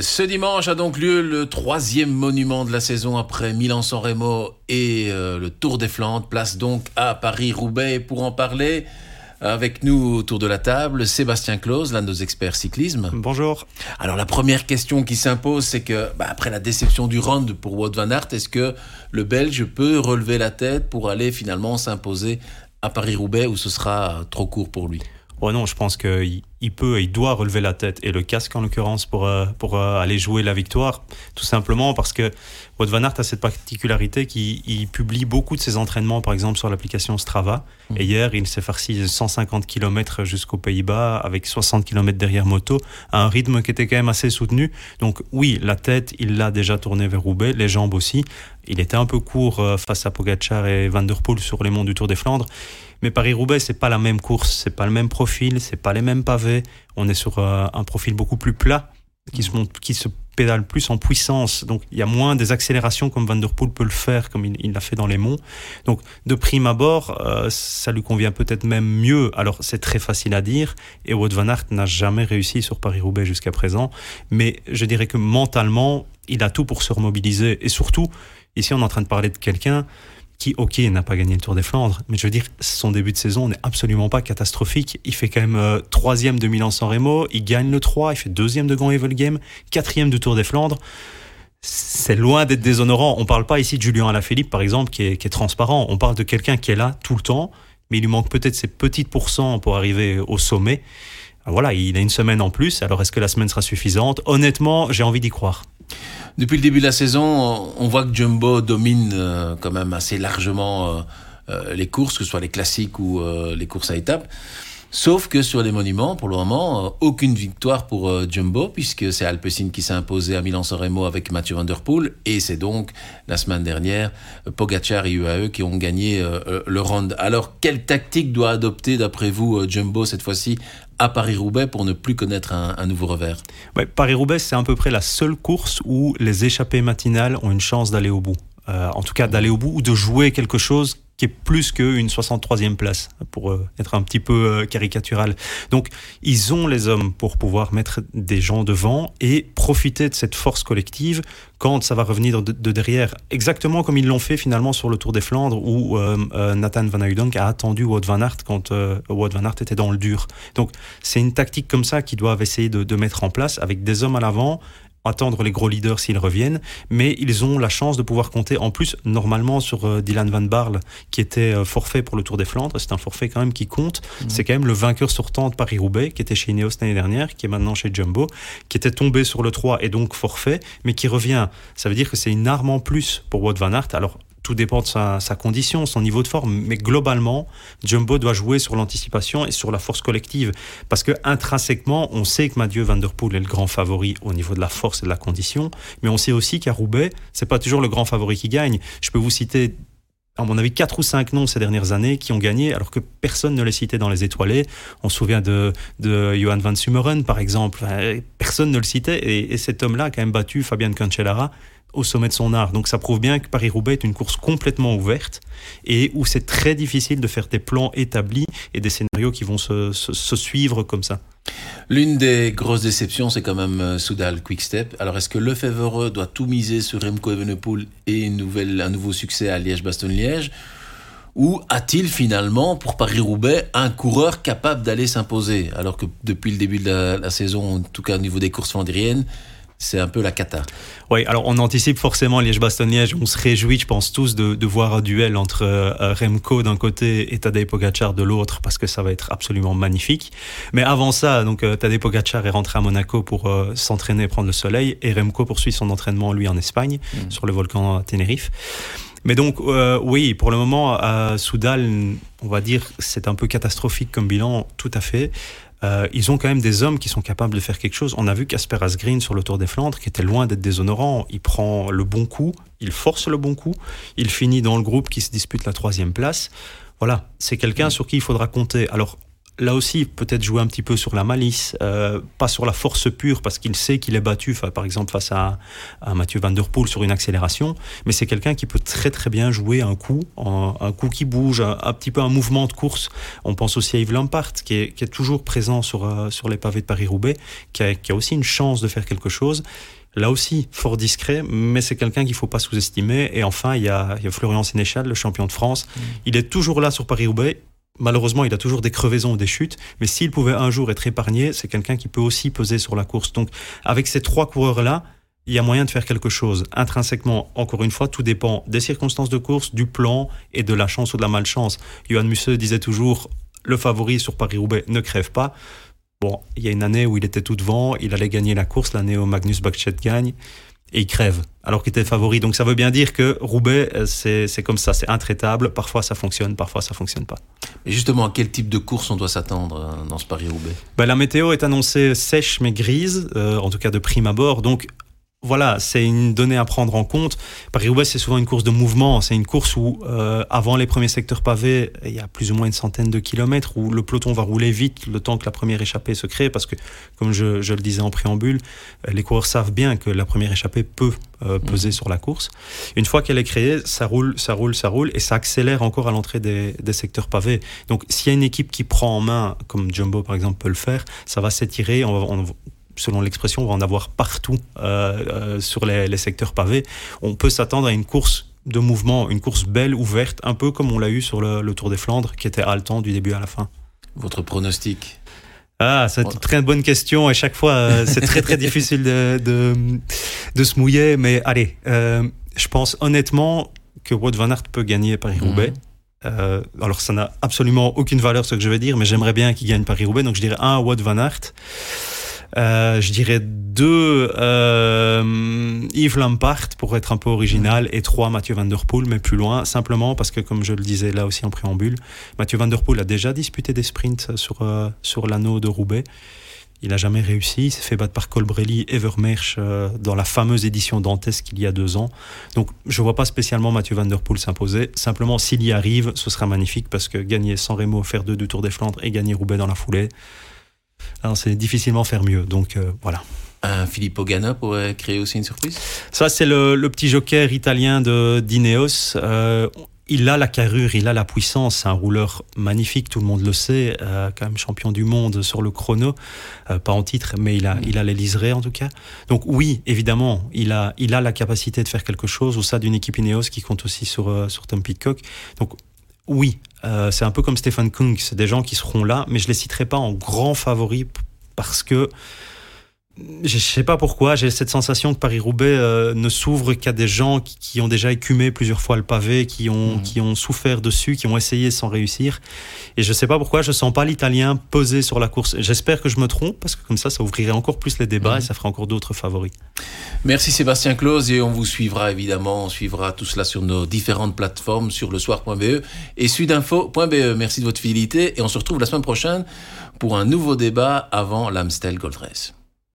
Ce dimanche a donc lieu le troisième monument de la saison après Milan-San Remo et euh, le Tour des Flandres. Place donc à Paris-Roubaix. Pour en parler, avec nous autour de la table, Sébastien Claus, l'un de nos experts cyclisme. Bonjour. Alors la première question qui s'impose, c'est que bah, après la déception du round pour Wout van Aert, est-ce que le Belge peut relever la tête pour aller finalement s'imposer à Paris-Roubaix où ce sera trop court pour lui? Oh non, je pense qu'il il peut et il doit relever la tête et le casque en l'occurrence pour, euh, pour euh, aller jouer la victoire, tout simplement parce que Wout van Aert a cette particularité qu'il publie beaucoup de ses entraînements, par exemple sur l'application Strava. Mmh. Et hier, il s'est farci 150 km jusqu'aux Pays-Bas avec 60 km derrière moto, à un rythme qui était quand même assez soutenu. Donc oui, la tête, il l'a déjà tourné vers Roubaix, les jambes aussi. Il était un peu court euh, face à Pogacar et Van Der Poel sur les monts du Tour des Flandres. Mais Paris-Roubaix, c'est pas la même course, c'est pas le même profil, c'est pas les mêmes pavés. On est sur euh, un profil beaucoup plus plat, qui se, monte, qui se pédale plus en puissance. Donc il y a moins des accélérations comme Van Der Poel peut le faire, comme il l'a fait dans les monts. Donc de prime abord, euh, ça lui convient peut-être même mieux. Alors c'est très facile à dire. Et Wout Van Aert n'a jamais réussi sur Paris-Roubaix jusqu'à présent. Mais je dirais que mentalement, il a tout pour se remobiliser. Et surtout, ici on est en train de parler de quelqu'un qui, ok, n'a pas gagné le Tour des Flandres, mais je veux dire, son début de saison n'est absolument pas catastrophique. Il fait quand même euh, troisième de Milan-San Remo, il gagne le 3, il fait deuxième de Grand Evil Game, quatrième du Tour des Flandres. C'est loin d'être déshonorant. On parle pas ici de Julien Alaphilippe, par exemple, qui est, qui est transparent. On parle de quelqu'un qui est là tout le temps, mais il lui manque peut-être ces petites pourcents pour arriver au sommet. Voilà, il a une semaine en plus. Alors, est-ce que la semaine sera suffisante? Honnêtement, j'ai envie d'y croire. Depuis le début de la saison, on voit que Jumbo domine euh, quand même assez largement euh, euh, les courses, que ce soit les classiques ou les courses à étapes. Sauf que sur les monuments, pour le moment, aucune victoire pour Jumbo, puisque c'est Alpecin qui s'est imposé à Milan-San avec Mathieu Van Der Poel, et c'est donc la semaine dernière Pogacar et UAE qui ont gagné le round. Alors, quelle tactique doit adopter, d'après vous, Jumbo cette fois-ci à Paris-Roubaix pour ne plus connaître un, nouveau revers? Paris-Roubaix, c'est à peu près la seule course où les échappées matinales ont une chance d'aller au bout. Euh, en tout cas, d'aller au bout ou de jouer quelque chose qui est plus qu'une 63e place, pour euh, être un petit peu euh, caricatural. Donc, ils ont les hommes pour pouvoir mettre des gens devant et profiter de cette force collective quand ça va revenir de, derrière, exactement comme ils l'ont fait finalement sur le Tour des Flandres où euh, Nathan Van Huyden a attendu Wout Van Aert quand Wout Van Aert était dans le dur. Donc, c'est une tactique comme ça qu'ils doivent essayer de mettre en place avec des hommes à l'avant attendre les gros leaders s'ils reviennent, mais ils ont la chance de pouvoir compter en plus normalement sur euh, Dylan Van Barle qui était euh, forfait pour le Tour des Flandres. C'est un forfait quand même qui compte. Mhm. C'est quand même le vainqueur sortant de Paris-Roubaix qui était chez Ineos l'année dernière, qui est maintenant chez Jumbo, qui était tombé sur le 3 et donc forfait, mais qui revient. Ça veut dire que c'est une arme en plus pour Wout Van Aert. Alors tout dépend de sa, condition, son niveau de forme. Mais globalement, Jumbo doit jouer sur l'anticipation et sur la force collective. Parce que intrinsèquement, on sait que Mathieu Van Der Poel est le grand favori au niveau de la force et de la condition. Mais on sait aussi qu'à Roubaix, c'est pas toujours le grand favori qui gagne. Je peux vous citer à mon avis, quatre ou cinq noms ces dernières années qui ont gagné, alors que personne ne les citait dans les étoilés. On se souvient de, de Johan van Sumeren, par exemple. Personne ne le citait, et, et cet homme-là a quand même battu Fabian Cancellara au sommet de son art. Donc ça prouve bien que Paris-Roubaix est une course complètement ouverte et où c'est très difficile de faire des plans établis et des scénarios qui vont se, suivre comme ça. L'une des grosses déceptions, c'est quand même euh, Soudal Quickstep. Alors, est-ce que Lefebvre doit tout miser sur Remco Evenepoel et un nouveau succès à Liège-Bastogne-Liège? Ou a-t-il finalement, pour Paris-Roubaix, un coureur capable d'aller s'imposer? Alors que depuis le début de la, la, saison, en tout cas au niveau des courses flandriennes, c'est un peu la cata. Oui, alors on anticipe forcément Liège-Bastogne-Liège. On se réjouit, je pense tous, de, voir un duel entre euh, Remco d'un côté et Tadej Pogacar de l'autre, parce que ça va être absolument magnifique. Mais avant ça, donc euh, Tadej Pogacar est rentré à Monaco pour euh, s'entraîner et prendre le soleil, et Remco poursuit son entraînement lui en Espagne, mm. sur le volcan Tenerife. Mais donc, oui, pour le moment, à Soudal, on va dire, c'est un peu catastrophique comme bilan, tout à fait. Euh, ils ont quand même des hommes qui sont capables de faire quelque chose. On a vu Casper Asgreen sur le Tour des Flandres, qui était loin d'être déshonorant. Il prend le bon coup, il force le bon coup, il finit dans le groupe qui se dispute la troisième place. Voilà, c'est quelqu'un sur qui il faudra compter. Alors, là aussi, peut-être jouer un petit peu sur la malice, euh, pas sur la force pure, parce qu'il sait qu'il est battu, par exemple, face à, Mathieu Van Der Poel sur une accélération, mais c'est quelqu'un qui peut très très bien jouer un coup, un, coup qui bouge, un, petit peu un mouvement de course. On pense aussi à Yves Lampart, qui est, qui est toujours présent sur, euh, sur les pavés de Paris-Roubaix, qui a, qui a aussi une chance de faire quelque chose. Là aussi, fort discret, mais c'est quelqu'un qu'il ne faut pas sous-estimer. Et enfin, il y, a, il y a Florian Sénéchal, le champion de France. Mmh. Il est toujours là sur Paris-Roubaix malheureusement, il a toujours des crevaisons ou des chutes, mais s'il pouvait un jour être épargné, c'est quelqu'un qui peut aussi peser sur la course. Donc, avec ces trois coureurs-là, il y a moyen de faire quelque chose. Intrinsèquement, encore une fois, tout dépend des circonstances de course, du plan et de la chance ou de la malchance. Johan Musseux disait toujours, le favori sur Paris-Roubaix ne crève pas. Bon, il y a une année où il était tout devant, il allait gagner la course, l'année où Magnus Bakchet gagne et il crève alors qu'il était favori. Donc ça veut bien dire que Roubaix, euh, c'est comme ça, c'est intraitable. Parfois ça fonctionne, parfois ça fonctionne pas. Et justement, à quel type de course on doit s'attendre euh, dans ce Paris-Roubaix? Ben, La météo est annoncée sèche mais grise, euh, en tout cas de prime abord. Donc voilà, c'est une donnée à prendre en compte. Paris-Roubaix, c'est souvent une course de mouvement. C'est une course où, euh, avant les premiers secteurs pavés, il y a plus ou moins une centaine de kilomètres où le peloton va rouler vite le temps que la première échappée se crée. Parce que, comme je, le disais en préambule, euh, les coureurs savent bien que la première échappée peut euh, peser mmh. sur la course. Une fois qu'elle est créée, ça roule, ça roule, ça roule et ça accélère encore à l'entrée des, secteurs pavés. Donc, s'il y a une équipe qui prend en main, comme Jumbo par exemple peut le faire, ça va s'étirer. On, selon l'expression, on va en avoir partout euh, euh, sur les, secteurs pavés. On peut s'attendre à une course de mouvement, une course belle, ouverte, un peu comme on l'a eu sur le, Tour des Flandres, qui était haletant du début à la fin. Votre pronostic? Ah, c'est une très bonne question et chaque fois euh, c'est très très difficile de, de, se mouiller. Mais allez, je pense honnêtement que Wout van Aert peut gagner Paris-Roubaix. Mhm. alors ça n'a absolument aucune valeur ce que je vais dire, mais j'aimerais bien qu'il gagne Paris-Roubaix. Donc je dirais un Wout van Aert. Euh, je dirais deux euh, Yves Lampart pour être un peu original et trois Mathieu Van Der Poel, mais plus loin, simplement parce que comme je le disais là aussi en préambule, Mathieu Van Der Poel a déjà disputé des sprints sur, euh, sur l'anneau de Roubaix. Il n'a jamais réussi. Il s'est fait battre par Colbrelli et Vermeersch euh, dans la fameuse édition dantesque qu'il y a deux ans. Donc, je ne vois pas spécialement Mathieu Van Der Poel s'imposer. Simplement, s'il y arrive, ce sera magnifique parce que gagner sans Remo, faire deux du Tour des Flandres et gagner Roubaix dans la foulée, c'est difficilement faire mieux. Donc euh, voilà. Un Filippo Ganna pourrait créer aussi une surprise? Ça, c'est le, petit joker italien de d'Ineos. Euh, il a la carrure, il a la puissance, c'est un rouleur magnifique, tout le monde le sait, euh, quand même champion du monde sur le chrono, pas en titre, mais il a, il a les liserés en tout cas. Donc oui, évidemment, il a, il a la capacité de faire quelque chose au sein d'une équipe Ineos qui compte aussi sur, sur Tom Pitcock. Donc oui, euh, c'est un peu comme Stephen Kung, c'est des gens qui seront là, mais je les citerai pas en grand favori parce que je ne sais pas pourquoi, j'ai cette sensation que Paris-Roubaix euh, ne s'ouvre qu'à des gens qui, ont déjà écumé plusieurs fois le pavé, qui ont, mmh. qui ont souffert dessus, qui ont essayé sans réussir. Et je ne sais pas pourquoi, je ne sens pas l'Italien peser sur la course. J'espère que je me trompe, parce que comme ça, ça ouvrirait encore plus les débats mmh. et ça ferait encore d'autres favoris. Merci Sébastien Claus, et on vous suivra évidemment. On suivra tout cela sur nos différentes plateformes, sur le soir.be et sudinfo.be. Merci de votre fidélité, et on se retrouve la semaine prochaine pour un nouveau débat avant l'Amstel Gold Race.